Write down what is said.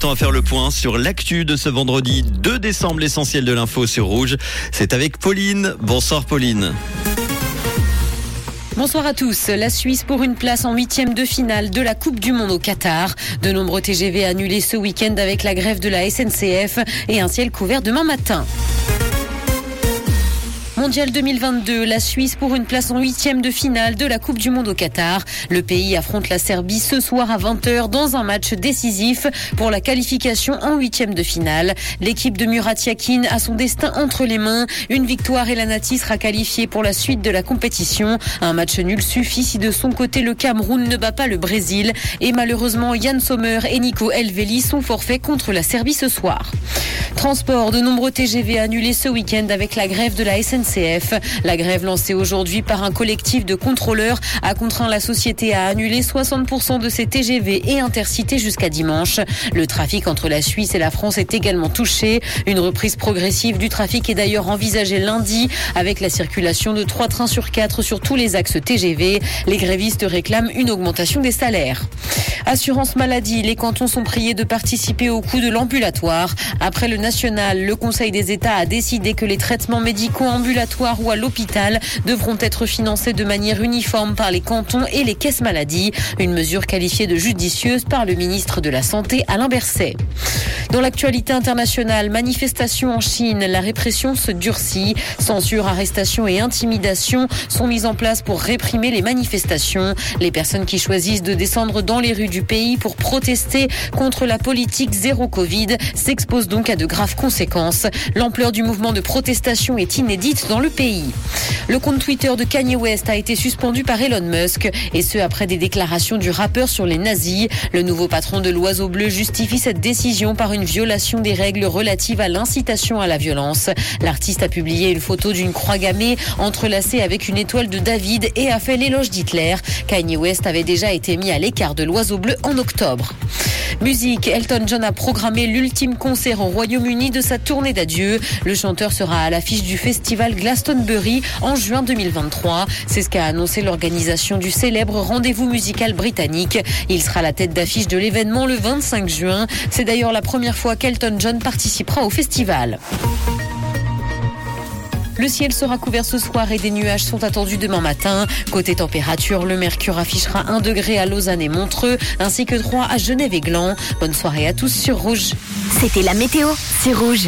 Temps à faire le point sur l'actu de ce vendredi 2 décembre, l'essentiel de l'info sur Rouge. C'est avec Pauline. Bonsoir Pauline. Bonsoir à tous. La Suisse pour une place en huitième de finale de la Coupe du Monde au Qatar. De nombreux TGV annulés ce week-end avec la grève de la SNCF et un ciel couvert demain matin. Mondial 2022, la Suisse pour une place en huitième de finale de la Coupe du Monde au Qatar. Le pays affronte la Serbie ce soir à 20h dans un match décisif pour la qualification en huitième de finale. L'équipe de Murat Yakin a son destin entre les mains. Une victoire et la Nati sera qualifiée pour la suite de la compétition. Un match nul suffit si de son côté le Cameroun ne bat pas le Brésil. Et malheureusement, Yann Sommer et Nico Elveli sont forfaits contre la Serbie ce soir. Transport, de nombreux TGV annulés ce week-end avec la grève de la SNCF. La grève lancée aujourd'hui par un collectif de contrôleurs a contraint la société à annuler 60% de ses TGV et intercités jusqu'à dimanche. Le trafic entre la Suisse et la France est également touché. Une reprise progressive du trafic est d'ailleurs envisagée lundi avec la circulation de 3 trains sur 4 sur tous les axes TGV. Les grévistes réclament une augmentation des salaires. Assurance maladie, les cantons sont priés de participer au coût de l'ambulatoire. Après le national, le Conseil des États a décidé que les traitements médicaux ambulatoires ou à l'hôpital devront être financés de manière uniforme par les cantons et les caisses maladies. Une mesure qualifiée de judicieuse par le ministre de la Santé, Alain Berset. Dans l'actualité internationale, manifestation en Chine, la répression se durcit. Censure, arrestation et intimidation sont mises en place pour réprimer les manifestations. Les personnes qui choisissent de descendre dans les rues du pays pour protester contre la politique zéro Covid s'exposent donc à de graves conséquences. L'ampleur du mouvement de protestation est inédite dans le pays. Le compte Twitter de Kanye West a été suspendu par Elon Musk et ce après des déclarations du rappeur sur les nazis. Le nouveau patron de l'Oiseau Bleu justifie cette décision par une violation des règles relatives à l'incitation à la violence. L'artiste a publié une photo d'une croix gammée entrelacée avec une étoile de David et a fait l'éloge d'Hitler. Kanye West avait déjà été mis à l'écart de l'Oiseau Bleu en octobre. Musique, Elton John a programmé l'ultime concert au Royaume-Uni de sa tournée d'adieu. Le chanteur sera à l'affiche du festival Glastonbury en juin 2023. C'est ce qu'a annoncé l'organisation du célèbre rendez-vous musical britannique. Il sera la tête d'affiche de l'événement le 25 juin. C'est d'ailleurs la première fois qu'Elton John participera au festival. Le ciel sera couvert ce soir et des nuages sont attendus demain matin. Côté température, le mercure affichera 1 degré à Lausanne et Montreux, ainsi que 3 à Genève et Gland. Bonne soirée à tous sur Rouge. C'était la météo, c'est Rouge.